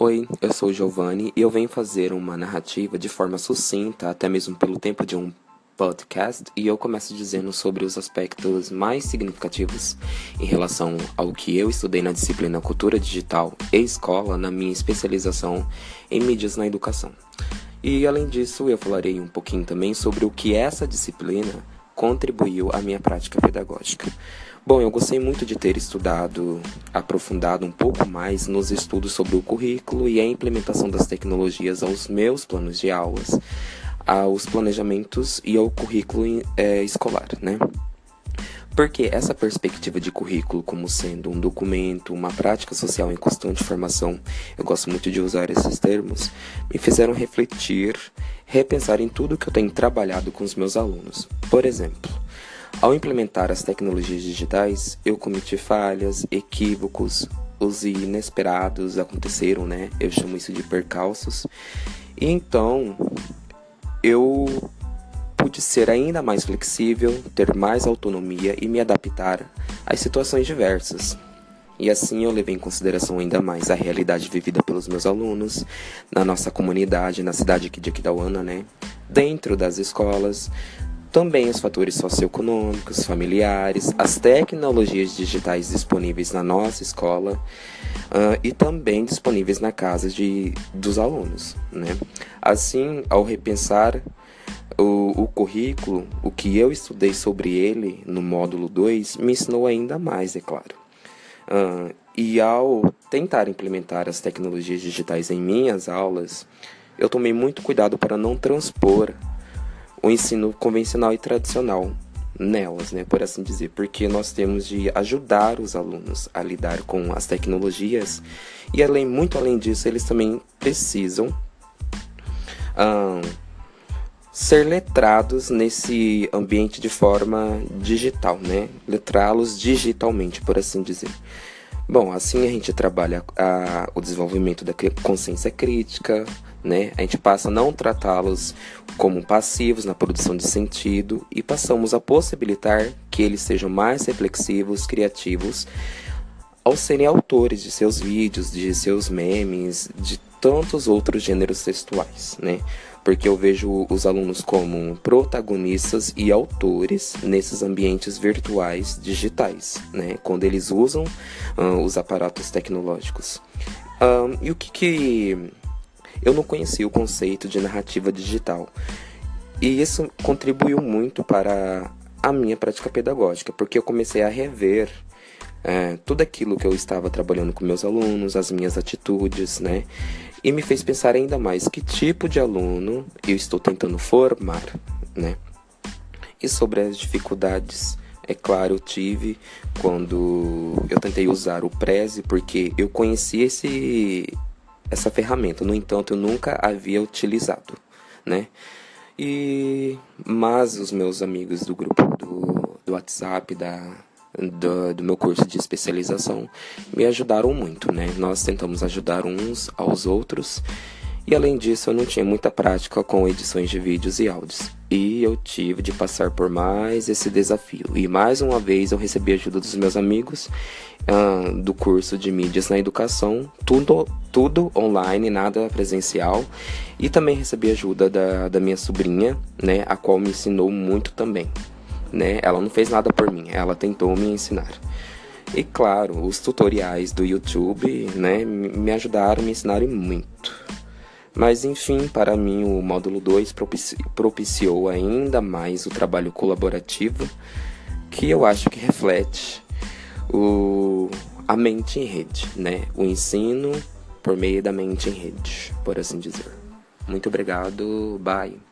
Oi, eu sou o Giovanni e eu venho fazer uma narrativa de forma sucinta, até mesmo pelo tempo de um podcast, e eu começo dizendo sobre os aspectos mais significativos em relação ao que eu estudei na disciplina Cultura Digital e Escola na minha especialização em mídias na educação. E além disso, eu falarei um pouquinho também sobre o que essa disciplina contribuiu à minha prática pedagógica. Bom, eu gostei muito de ter estudado, aprofundado um pouco mais nos estudos sobre o currículo e a implementação das tecnologias aos meus planos de aulas, aos planejamentos e ao currículo é, escolar, né? Porque essa perspectiva de currículo como sendo um documento, uma prática social em constante formação, eu gosto muito de usar esses termos, me fizeram refletir, repensar em tudo que eu tenho trabalhado com os meus alunos. Por exemplo, ao implementar as tecnologias digitais, eu cometi falhas, equívocos, os inesperados aconteceram, né? Eu chamo isso de percalços. E então, eu pude ser ainda mais flexível, ter mais autonomia e me adaptar às situações diversas. E assim eu levei em consideração ainda mais a realidade vivida pelos meus alunos, na nossa comunidade, na cidade aqui de Aquidauana, né? Dentro das escolas, também os fatores socioeconômicos, familiares, as tecnologias digitais disponíveis na nossa escola uh, e também disponíveis na casa de, dos alunos. Né? Assim, ao repensar o, o currículo, o que eu estudei sobre ele no módulo 2 me ensinou ainda mais, é claro. Uh, e ao tentar implementar as tecnologias digitais em minhas aulas, eu tomei muito cuidado para não transpor o ensino convencional e tradicional nelas, né, por assim dizer, porque nós temos de ajudar os alunos a lidar com as tecnologias e além muito além disso eles também precisam ser letrados nesse ambiente de forma digital, né, letrá-los digitalmente, por assim dizer. Bom, assim a gente trabalha a, o desenvolvimento da consciência crítica, né? A gente passa a não tratá-los como passivos na produção de sentido e passamos a possibilitar que eles sejam mais reflexivos, criativos, ao serem autores de seus vídeos, de seus memes, de tantos outros gêneros textuais, né? Porque eu vejo os alunos como protagonistas e autores nesses ambientes virtuais digitais, né? Quando eles usam uh, os aparatos tecnológicos. Um, e o que, que eu não conhecia o conceito de narrativa digital. E isso contribuiu muito para a minha prática pedagógica, porque eu comecei a rever é, tudo aquilo que eu estava trabalhando com meus alunos, as minhas atitudes, né? E me fez pensar ainda mais que tipo de aluno eu estou tentando formar, né? E sobre as dificuldades, é claro, eu tive quando eu tentei usar o Prezi, porque eu conheci esse essa ferramenta. No entanto, eu nunca havia utilizado, né? E mas os meus amigos do grupo do, do WhatsApp da do, do meu curso de especialização me ajudaram muito, né? Nós tentamos ajudar uns aos outros e além disso, eu não tinha muita prática com edições de vídeos e áudios. E eu tive de passar por mais esse desafio. E mais uma vez eu recebi ajuda dos meus amigos do curso de mídias na educação, tudo, tudo online, nada presencial. E também recebi ajuda da, da minha sobrinha, né, a qual me ensinou muito também. Né? Ela não fez nada por mim, ela tentou me ensinar. E claro, os tutoriais do YouTube, né, me ajudaram, me ensinaram muito. Mas enfim, para mim o módulo 2 propiciou ainda mais o trabalho colaborativo, que eu acho que reflete o, a mente em rede, né? O ensino por meio da mente em rede, por assim dizer. Muito obrigado, bye.